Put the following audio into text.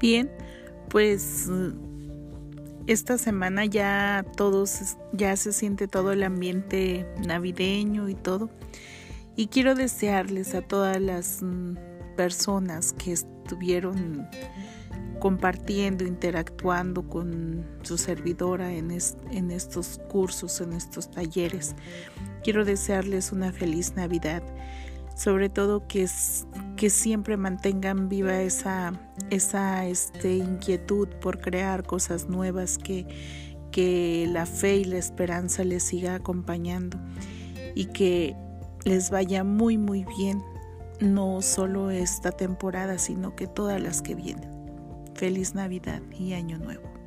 Bien, pues esta semana ya todos, ya se siente todo el ambiente navideño y todo. Y quiero desearles a todas las mm, personas que estuvieron compartiendo, interactuando con su servidora en, en estos cursos, en estos talleres. Quiero desearles una feliz Navidad, sobre todo que, que siempre mantengan viva esa, esa este, inquietud por crear cosas nuevas, que, que la fe y la esperanza les siga acompañando y que les vaya muy muy bien, no solo esta temporada, sino que todas las que vienen. Feliz Navidad y Año Nuevo.